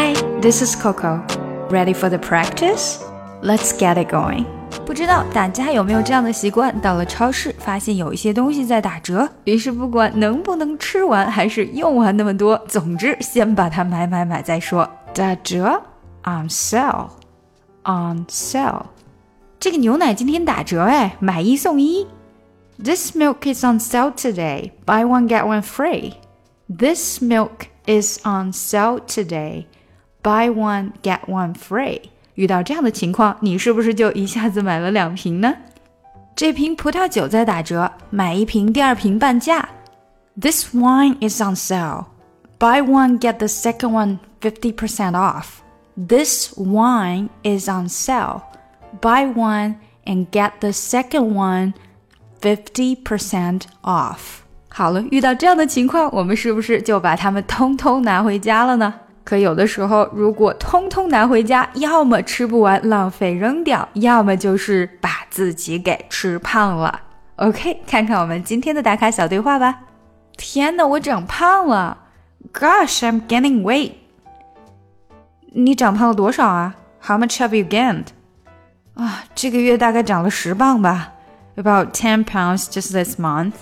Hi, this is Coco. Ready for the practice? Let's get it going. 不知道大家有没有这样的习惯？到了超市，发现有一些东西在打折，于是不管能不能吃完，还是用完那么多，总之先把它买买买再说。打折，on sale，on sale。这个牛奶今天打折哎，买一送一。This milk is on sale today. Buy one get one free. This milk is on sale today. Buy one get one free. 遇到这样的情况，你是不是就一下子买了两瓶呢？这瓶葡萄酒在打折，买一瓶第二瓶半价。This wine is on sale. Buy one get the second one 50% off. This wine is on sale. Buy one and get the second one 50% off。好了，遇到这样的情况，我们是不是就把它们通通拿回家了呢？ 可有的时候，如果通通拿回家，要么吃不完浪费扔掉，要么就是把自己给吃胖了。OK，看看我们今天的打卡小对话吧。天哪，我长胖了！Gosh, I'm gaining weight。你长胖了多少啊？How much have you gained？啊，这个月大概长了十磅吧。About ten pounds just this month。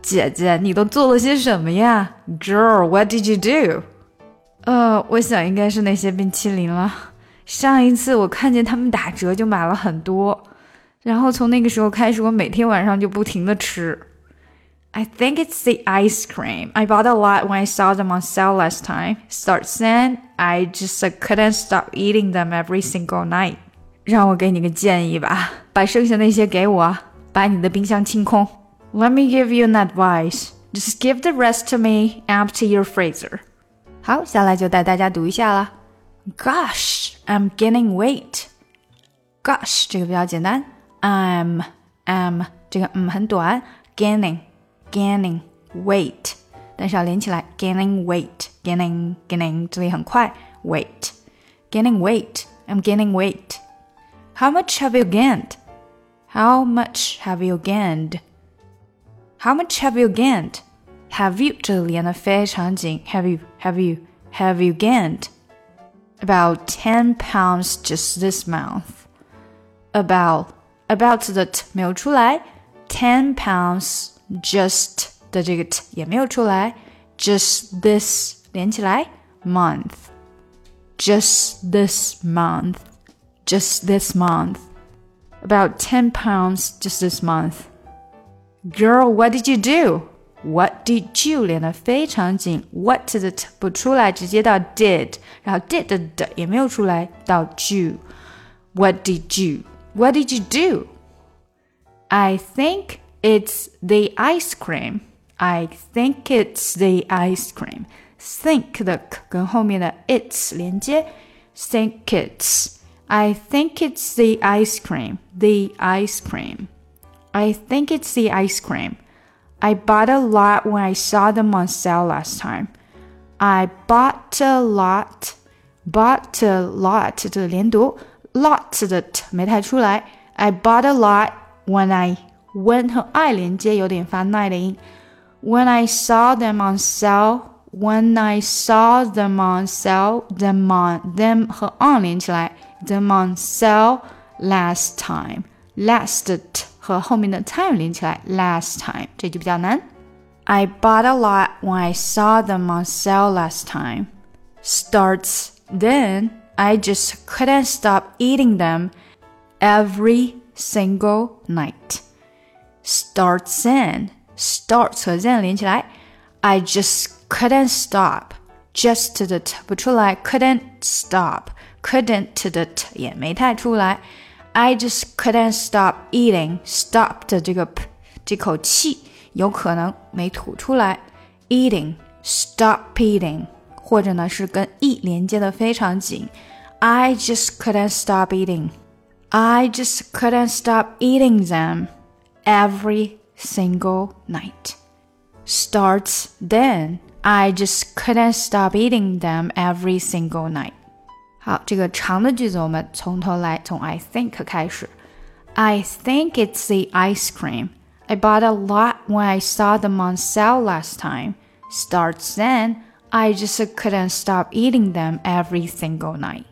姐姐，你都做了些什么呀？Girl, what did you do？呃，我想应该是那些冰淇淋了。上一次我看见他们打折，就买了很多，然后从那个时候开始，我每天晚上就不停的吃。I think it's the ice cream. I bought a lot when I saw them on sale last time. Starts then, I just couldn't stop eating them every single night. 让我给你个建议吧，把剩下那些给我，把你的冰箱清空。Let me give you an advice. Just give the rest to me. Empty your freezer. 好，下来就带大家读一下了。Gosh, I'm gaining weight. Gosh 这个比较简单，I'm am 这个嗯很短，gaining gaining weight，但是要连起来，gaining weight gaining gaining 这里很快，weight gaining weight I'm gaining weight. How much have you gained? How much have you gained? How much have you gained? Have you 这里连的非常紧，Have you Have you Have you gained about ten pounds just this month? About about 的 t 没有出来，ten pounds just 的这个 t 也没有出来，just this 连起来，month just this month just this month about ten pounds just this month. Girl, what did you do? What did you 连的非常紧，What 的 t 不出来，直接到 did，然后 did 的的也没有出来，到 you。What did you? What did you do? I think it's the ice cream. I think it's the ice cream. Think 的 k 跟后面的 it's 连接，think it's. I think it's the ice cream. The ice cream. I think it's the ice cream. I bought a lot when I saw them on sale last time. I bought a lot, bought a lot 这连读，lot 的 t 没太出来。I bought a lot when I when 和 I 连接有点发耐的音。When I saw them on sale, when I saw them on sale, them on them 和 on 连起来，them on sale last time. Last 的 t 和后面的 time 连起来，last time 这就比较难。I bought a lot when I saw them on sale last time. Starts then I just couldn't stop eating them every single night. Starts then starts 和 then 连起来，I just couldn't stop. Just 的 t 不出来，couldn't stop. Couldn't 的 t 也没太出来。 I just couldn't stop eating. Stop 的这个 p 这口气有可能没吐出来。Eating, stop eating，或者呢是跟 e 连接的非常紧。I just couldn't stop eating. I just couldn't stop eating them every single night. Starts then. I just couldn't stop eating them every single night. 好，这个长的句子我们从头来，从 I think 开始。I think it's the ice cream. I bought a lot when I saw them on sale last time. Starts then. I just couldn't stop eating them every single night.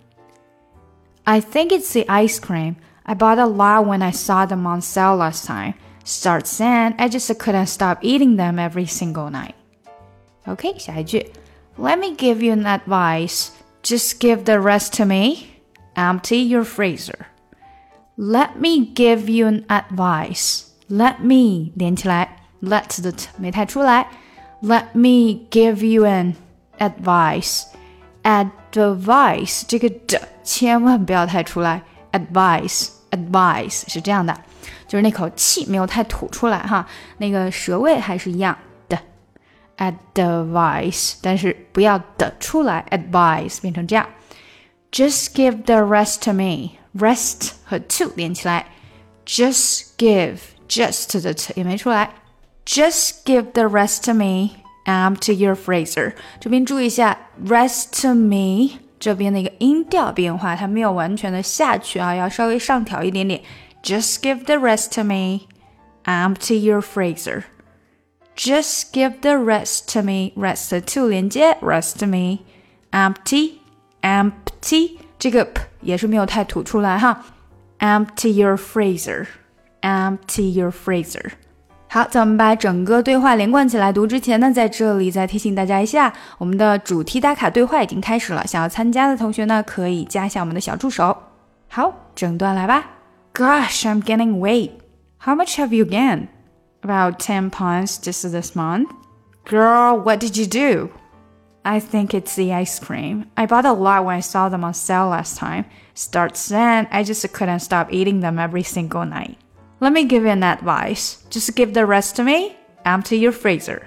I think it's the ice cream. I bought a lot when I saw them on sale last time. Start saying I just couldn't stop eating them every single night. OK，下一句，Let me give you an advice. Just give the rest to me. Empty your freezer. Let me give you an advice. Let me 连起来，let 的 t 没太出来。Let me give you an advice. Advice 这个的千万不要太出来。Advice advice 是这样的，就是那口气没有太吐出来哈，那个舌位还是一样的。 Advice，但是不要的出来。Advice 变成这样。Just give the rest to me. Rest 和 to 连起来。Just give just 的 t 也没出来。Just give the rest to me. Empty your freezer。这边注意一下，rest to me 这边的一个音调变化，它没有完全的下去啊，要稍微上调一点点。Just give the rest to me. Empty your freezer. Just give the rest to me. Rest to 连接，rest me. Empty, empty 这个 p 也是没有太吐出来哈。Empty your freezer. Empty your freezer. 好，在我们把整个对话连贯起来读之前呢，在这里再提醒大家一下，我们的主题打卡对话已经开始了。想要参加的同学呢，可以加一下我们的小助手。好，整段来吧。Gosh, I'm gaining weight. How much have you gained? About ten pounds just this month. Girl, what did you do? I think it's the ice cream. I bought a lot when I saw them on sale last time. Starts then, I just couldn't stop eating them every single night. Let me give you an advice. Just give the rest to me. Empty your freezer.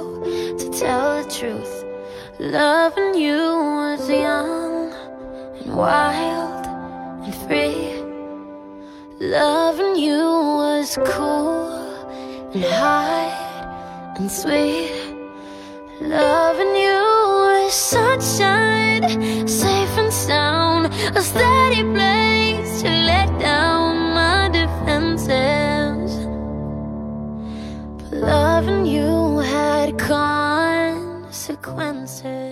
Tell the truth. Loving you was young and wild and free. Loving you was cool and high and sweet. Loving you was sunshine, safe and sound A steady place consequences.